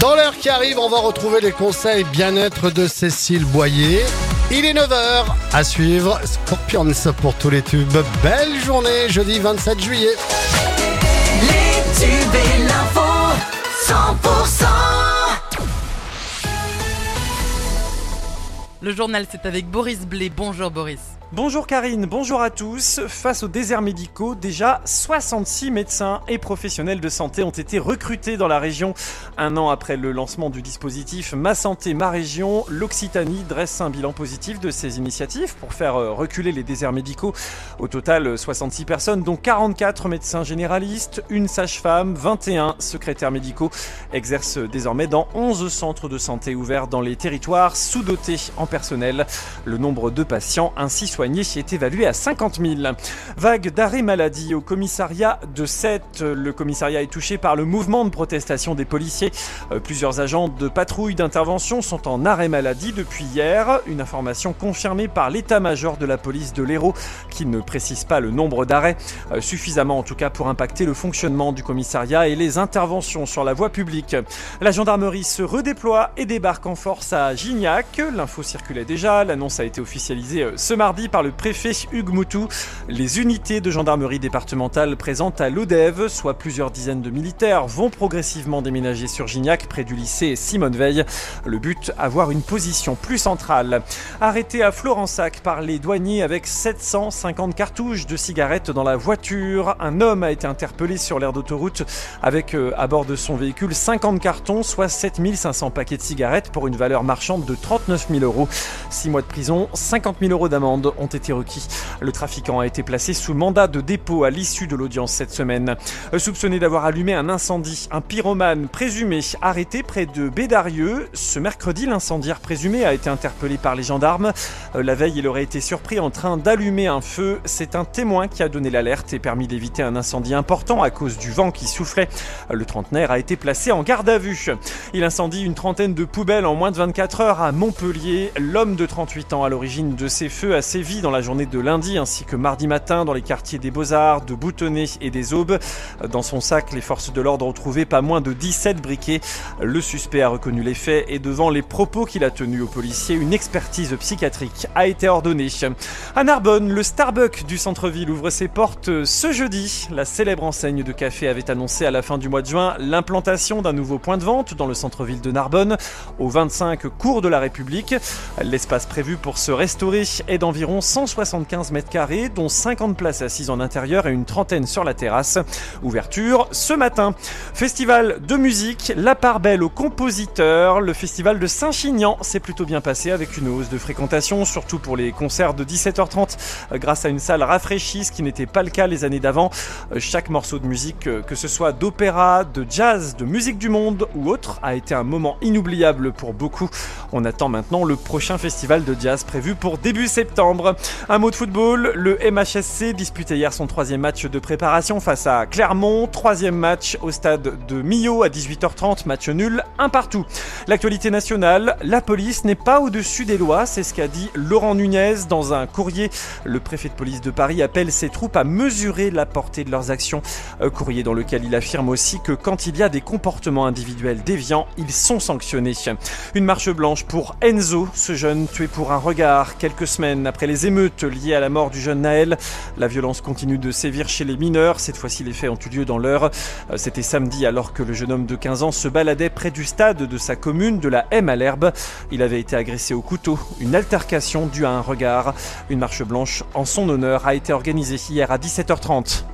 Dans l'heure qui arrive, on va retrouver les conseils bien-être de Cécile Boyer. Il est 9h à suivre Scorpions pour tous les tubes. Belle journée, jeudi 27 juillet. Les tubes et l'info 100% Le journal, c'est avec Boris Blé. Bonjour Boris. Bonjour Karine, bonjour à tous. Face aux déserts médicaux, déjà 66 médecins et professionnels de santé ont été recrutés dans la région. Un an après le lancement du dispositif Ma Santé, Ma Région, l'Occitanie dresse un bilan positif de ces initiatives pour faire euh, reculer les déserts médicaux. Au total, 66 personnes, dont 44 médecins généralistes, une sage-femme, 21 secrétaires médicaux, exercent désormais dans 11 centres de santé ouverts dans les territoires sous-dotés en personnel. Le nombre de patients ainsi soignés est évalué à 50 000. Vague d'arrêt maladie au commissariat de Sète. Le commissariat est touché par le mouvement de protestation des policiers. Euh, Plusieurs agents de patrouille d'intervention sont en arrêt maladie depuis hier. Une information confirmée par l'état-major de la police de l'Hérault qui ne précise pas le nombre d'arrêts, euh, suffisamment en tout cas pour impacter le fonctionnement du commissariat et les interventions sur la voie publique. La gendarmerie se redéploie et débarque en force à Gignac. L'info circulait déjà, l'annonce a été officialisée euh, ce mardi par le préfet Hugues Moutou. Les unités de gendarmerie départementale présentes à l'ODEV, soit plusieurs dizaines de militaires, vont progressivement déménager sur Gignac, près du lycée Simone Veil. Le but, avoir une position plus centrale. Arrêté à Florensac par les douaniers avec 750 cartouches de cigarettes dans la voiture, un homme a été interpellé sur l'aire d'autoroute avec euh, à bord de son véhicule 50 cartons, soit 7500 paquets de cigarettes pour une valeur marchande de 39 000 euros. 6 mois de prison, 50 000 euros d'amende ont été requis. Le trafiquant a été placé sous mandat de dépôt à l'issue de l'audience cette semaine. Euh, Soupçonné d'avoir allumé un incendie, un pyromane présumé arrêté près de Bédarieux. Ce mercredi, l'incendiaire présumé a été interpellé par les gendarmes. Euh, La veille, il aurait été surpris en train d'allumer un feu. C'est un témoin qui a donné l'alerte et permis d'éviter un incendie important à cause du vent qui soufflait. Le trentenaire a été placé en garde à vue. Il incendie une trentaine de poubelles en moins de 24 heures à Montpellier. L'homme de 38 ans à l'origine de ces feux a sévi dans la journée de lundi ainsi que mardi matin dans les quartiers des Beaux-Arts, de Boutonnet et des Aubes. Dans son sac, les forces de l'ordre ont trouvé pas moins de 17 briquets. Le suspect a reconnu les faits et devant les propos qu'il a tenus aux policiers, une expertise psychiatrique a été ordonnée. À Narbonne, le Starbucks du centre-ville ouvre ses portes ce jeudi. La célèbre enseigne de café avait annoncé à la fin du mois de juin l'implantation d'un nouveau point de vente dans le centre-ville de Narbonne, au 25 cours de la République. L'espace prévu pour se restaurer est d'environ 175 mètres carrés, dont 50 places assises en intérieur et une trentaine sur la terrasse. Ouverture ce matin. Festival de musique, la part belle aux compositeurs. Le festival de Saint-Chinian s'est plutôt bien passé avec une hausse de fréquentation, surtout pour les concerts de 17h30, euh, grâce à une salle rafraîchie, ce qui n'était pas le cas les années d'avant. Euh, Chaque morceau de musique, euh, que ce soit d'opéra, de jazz, de musique du monde ou autre, a été un moment inoubliable pour beaucoup. On attend maintenant le prochain festival de jazz prévu pour début septembre. Un mot de football, le MHSC disputait hier son troisième match de préparation face à Clermont. Troisième match au stade de Millau à 18h30, match nul, un partout. L'actualité nationale, la police n'est pas au-dessus des lois, c'est ce qu'a dit Laurent Nunez dans un courrier. Le préfet de police de Paris appelle ses troupes à mesurer la portée de leurs actions. Courrier dans lequel il affirme aussi que quand il y a des comportements individuels déviants, ils sont sanctionnés. Une marche blanche pour Enzo, ce jeune tué pour un regard quelques semaines après les émeutes liées à la mort du jeune Naël. La violence continue de sévir chez les mineurs. Cette fois-ci, les faits ont eu lieu dans l'heure. Euh, C'était samedi alors que le jeune homme de 15 ans se baladait près du stade de sa commune de la M à l'herbe. Il avait été agressé au couteau. Une altercation due à un regard. Une marche blanche en son honneur a été organisée hier à 17h30.